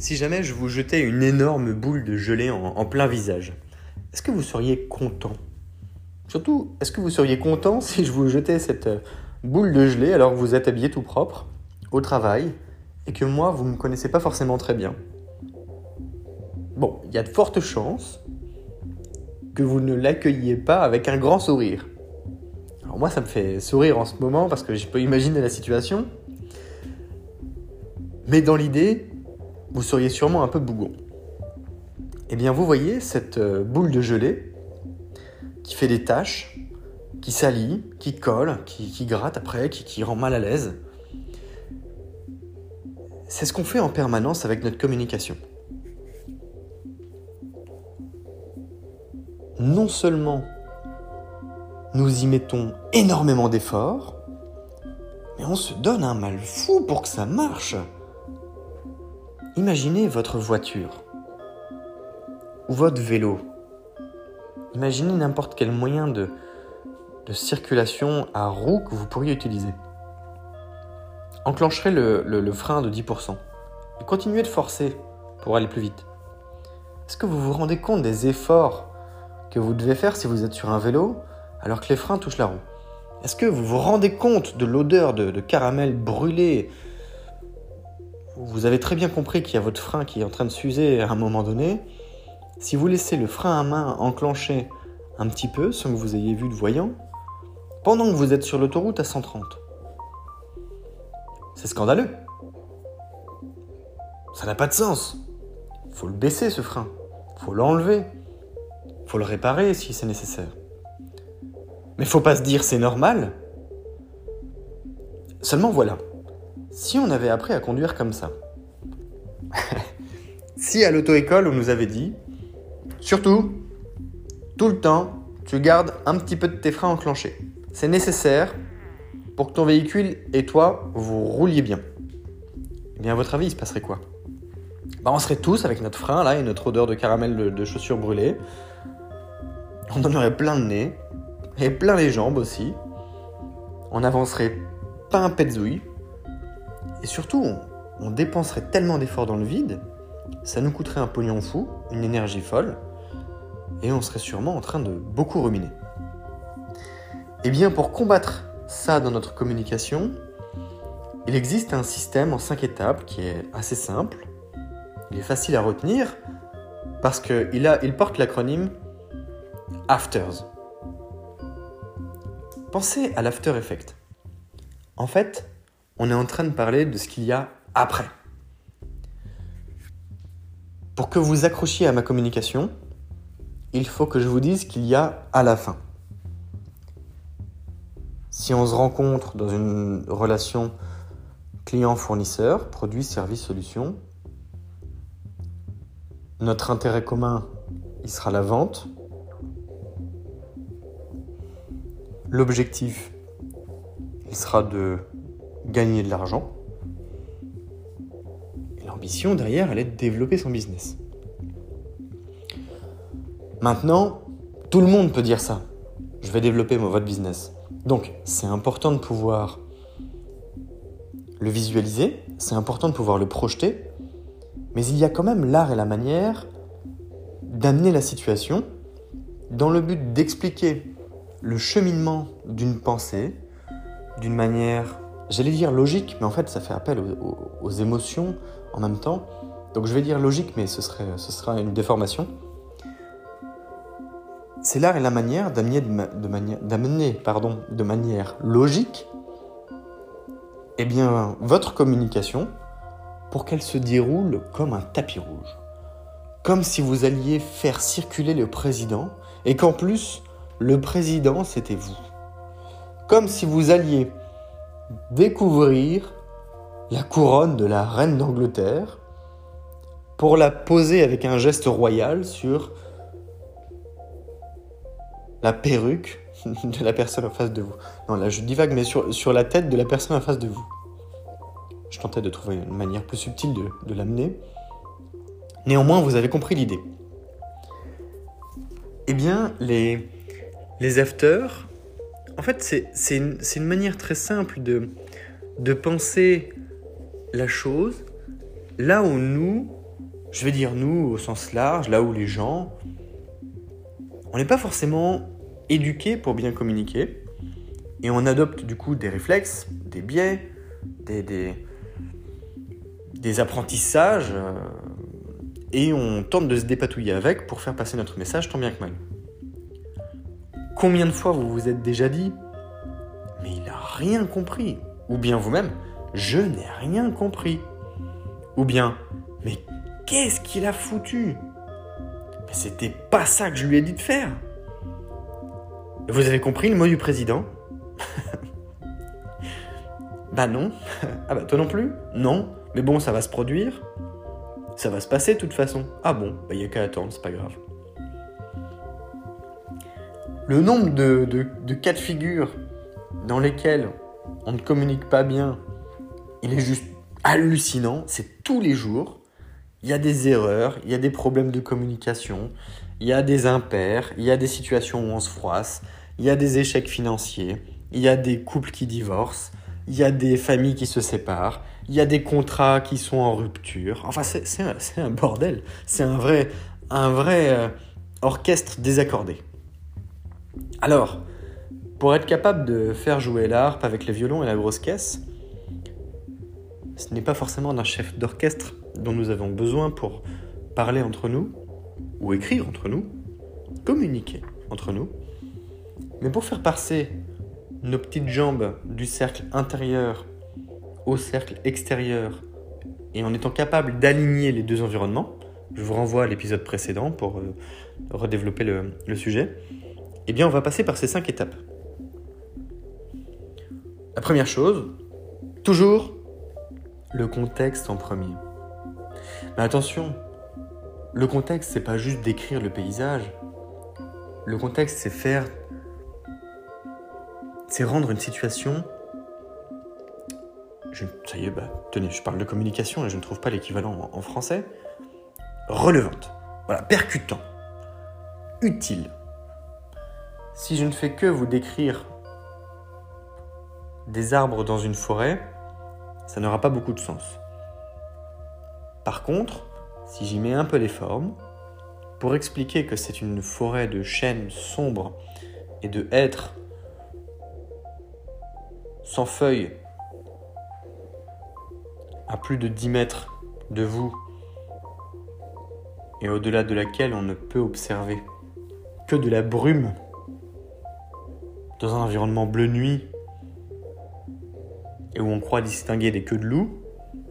Si jamais je vous jetais une énorme boule de gelée en, plein visage, est-ce que vous seriez content? Surtout, est-ce que vous seriez content si je vous jetais cette euh, boule de gelée alors que vous êtes habillé tout propre, au travail, et que moi, vous ne me connaissez pas forcément très bien? Bon, il y a de fortes chances que vous ne l'accueilliez pas avec un grand sourire. Alors moi, ça me fait sourire en ce moment parce que je peux imaginer la situation. Mais dans l'idée, vous seriez sûrement un peu bougon. Eh bien, vous voyez cette euh, boule de gelée qui fait des taches, qui salit, qui colle, qui, gratte après, qui, qui rend mal à l'aise. C'est ce qu'on fait en permanence avec notre communication. Non seulement nous y mettons énormément d'efforts, mais on se donne un mal fou pour que ça marche. Imaginez votre voiture ou votre vélo. Imaginez n'importe quel moyen de, circulation à roues que vous pourriez utiliser. Enclencherez le, frein de 10% et continuez de forcer pour aller plus vite. Est-ce que vous vous rendez compte des efforts que vous devez faire si vous êtes sur un vélo alors que les freins touchent la roue? Est-ce que vous vous rendez compte de l'odeur de, de caramel brûlé vous avez très bien compris qu'il y a votre frein qui est en train de s'user à un moment donné. Si vous laissez le frein à main enclencher un petit peu sans que vous ayez vu de voyant, pendant que vous êtes sur l'autoroute à 130, c'est scandaleux. Ça n'a pas de sens. Il faut le baisser ce frein. Il faut l'enlever. Il faut le réparer si c'est nécessaire. Mais faut pas se dire c'est normal. Seulement voilà. Si on avait appris à conduire comme ça, si à l'auto-école on nous avait dit, surtout, tout le temps, tu gardes un petit peu de tes freins enclenchés. C'est nécessaire pour que ton véhicule et toi, vous rouliez bien. Eh bien, à votre avis, il se passerait quoi? Bah, On serait tous avec notre frein là et notre odeur de caramel de, chaussures brûlées. On en aurait plein le nez et plein les jambes aussi. On avancerait pas un pet zouille et surtout, on, dépenserait tellement d'efforts dans le vide, ça nous coûterait un pognon fou, une énergie folle, et on serait sûrement en train de beaucoup ruminer. Eh bien, pour combattre ça dans notre communication, il existe un système en cinq étapes qui est assez simple. Il est facile à retenir parce qu'il il porte l'acronyme AFTERS. Pensez à l'after effect. En fait, on est en train de parler de ce qu'il y a après. Pour que vous accrochiez à ma communication, il faut que je vous dise qu'il y a à la fin. Si on se rencontre dans une relation client-fournisseur, produit, service, solution, notre intérêt commun, il sera la vente. L'objectif, il sera de gagner de l'argent. Et l'ambition derrière, elle est de développer son business. Maintenant, tout le monde peut dire ça. Je vais développer mon, votre business. Donc, c'est important de pouvoir le visualiser, c'est important de pouvoir le projeter, mais il y a quand même l'art et la manière d'amener la situation dans le but d'expliquer le cheminement d'une pensée d'une manière j'allais dire logique, mais en fait ça fait appel aux, émotions en même temps. Donc je vais dire logique, mais ce, serait, ce sera une déformation. C'est l'art et la manière d'amener de, de manière logique eh bien, votre communication pour qu'elle se déroule comme un tapis rouge. Comme si vous alliez faire circuler le président et qu'en plus, le président, c'était vous. Comme si vous alliez découvrir la couronne de la reine d'Angleterre pour la poser avec un geste royal sur la perruque de la personne en face de vous. Non, là je divague, mais sur, sur la tête de la personne en face de vous. Je tentais de trouver une manière plus subtile de, l'amener. Néanmoins, vous avez compris l'idée. Eh bien, les, les afters, en fait, c'est une, manière très simple de, penser la chose là où nous, je vais dire nous au sens large, là où les gens, on n'est pas forcément éduqués pour bien communiquer, et on adopte du coup des réflexes, des biais, des, des, apprentissages, euh, et on tente de se dépatouiller avec pour faire passer notre message tant bien que mal. Combien de fois vous vous êtes déjà dit Mais il n'a rien compris Ou bien vous-même Je n'ai rien compris Ou bien Mais qu'est-ce qu'il a foutu? C'était pas ça que je lui ai dit de faire Vous avez compris le mot du président? Bah non. Ah bah toi non plus? Non. Mais bon, ça va se produire. Ça va se passer de toute façon. Ah bon, bah y a qu'à attendre, c'est pas grave. Le nombre de, cas de figure dans lesquels on ne communique pas bien, il est juste hallucinant. C'est tous les jours. Il y a des erreurs, il y a des problèmes de communication, il y a des impairs, il y a des situations où on se froisse, il y a des échecs financiers, il y a des couples qui divorcent, il y a des familles qui se séparent, il y a des contrats qui sont en rupture. Enfin, c'est un, bordel. C'est un vrai, un vrai euh, orchestre désaccordé. Alors, pour être capable de faire jouer l'harpe avec les violons et la grosse caisse, ce n'est pas forcément d'un chef d'orchestre dont nous avons besoin pour parler entre nous, ou écrire entre nous, communiquer entre nous, mais pour faire passer nos petites jambes du cercle intérieur au cercle extérieur et en étant capable d'aligner les deux environnements, je vous renvoie à l'épisode précédent pour euh, redévelopper le, le, sujet, eh bien on va passer par ces cinq étapes. La première chose, toujours le contexte en premier. Mais attention, le contexte, c'est pas juste décrire le paysage. Le contexte, c'est faire c'est rendre une situation. Ça y est, bah, tenez, je parle de communication et je ne trouve pas l'équivalent en, français. Relevante. Voilà, percutant. Utile. Si je ne fais que vous décrire des arbres dans une forêt, ça n'aura pas beaucoup de sens. Par contre, si j'y mets un peu les formes, pour expliquer que c'est une forêt de chênes sombres et de hêtres sans feuilles, à plus de 10 mètres de vous, et au-delà de laquelle on ne peut observer que de la brume, dans un environnement bleu nuit, et où on croit distinguer des queues de loup,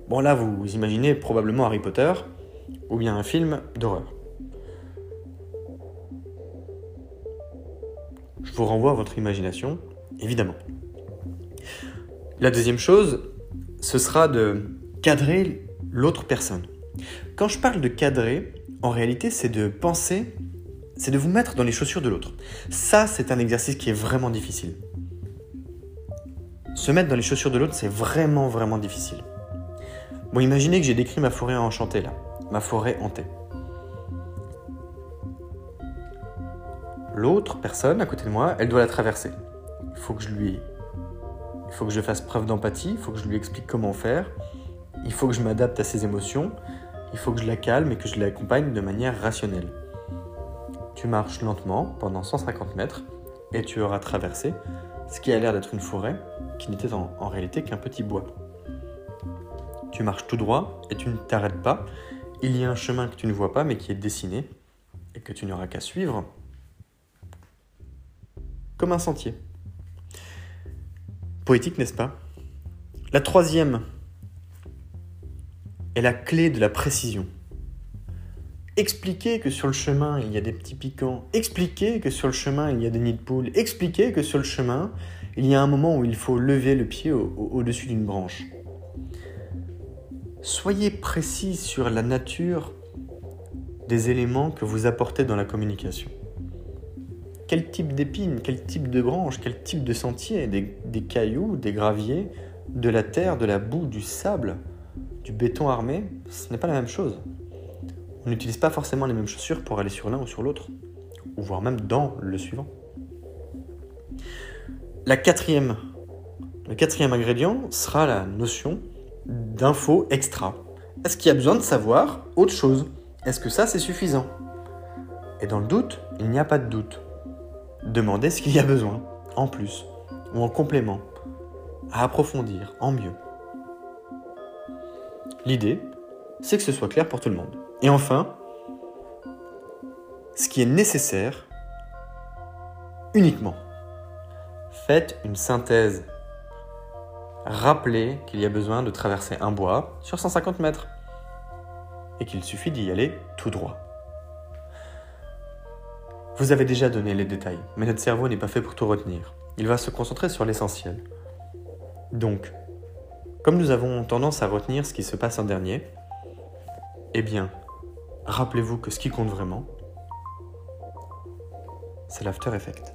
bon là vous imaginez probablement Harry Potter, ou bien un film d'horreur. Je vous renvoie à votre imagination, évidemment. La deuxième chose, ce sera de cadrer l'autre personne. Quand je parle de cadrer, en réalité, c'est de penser, c'est de vous mettre dans les chaussures de l'autre. Ça, c'est un exercice qui est vraiment difficile. Se mettre dans les chaussures de l'autre, c'est vraiment, vraiment difficile. Bon, imaginez que j'ai décrit ma forêt enchantée là, ma forêt hantée. L'autre personne à côté de moi, elle doit la traverser. Il faut que je lui il faut que je fasse preuve d'empathie, il faut que je lui explique comment faire, il faut que je m'adapte à ses émotions, il faut que je la calme et que je l'accompagne de manière rationnelle. Tu marches lentement pendant 150 mètres et tu auras traversé ce qui a l'air d'être une forêt qui n'était en, réalité qu'un petit bois. Tu marches tout droit et tu ne t'arrêtes pas. Il y a un chemin que tu ne vois pas mais qui est dessiné et que tu n'auras qu'à suivre comme un sentier. Poétique, n'est-ce pas? La troisième est la clé de la précision. Expliquer que sur le chemin il y a des petits piquants, expliquer que sur le chemin il y a des nids de poules, expliquer que sur le chemin il y a un moment où il faut lever le pied au-dessus d'une branche. Soyez précis sur la nature des éléments que vous apportez dans la communication quel type d'épines, quel type de branches, quel type de sentier, des, cailloux, des graviers, de la terre, de la boue, du sable, du béton armé, ce n'est pas la même chose. On n'utilise pas forcément les mêmes chaussures pour aller sur l'un ou sur l'autre, ou voire même dans le suivant. Le quatrième ingrédient sera la notion d'info extra. Est-ce qu'il y a besoin de savoir autre chose? Est-ce que ça, c'est suffisant? Et dans le doute, il n'y a pas de doute. Demandez ce qu'il y a besoin, en plus, ou en complément, à approfondir, en mieux. L'idée, c'est que ce soit clair pour tout le monde. Et enfin, ce qui est nécessaire uniquement. Faites une synthèse. Rappelez qu'il y a besoin de traverser un bois sur 150 mètres et qu'il suffit d'y aller tout droit. Vous avez déjà donné les détails, mais notre cerveau n'est pas fait pour tout retenir. Il va se concentrer sur l'essentiel. Donc, comme nous avons tendance à retenir ce qui se passe en dernier, eh bien, rappelez-vous que ce qui compte vraiment, c'est l'after effect.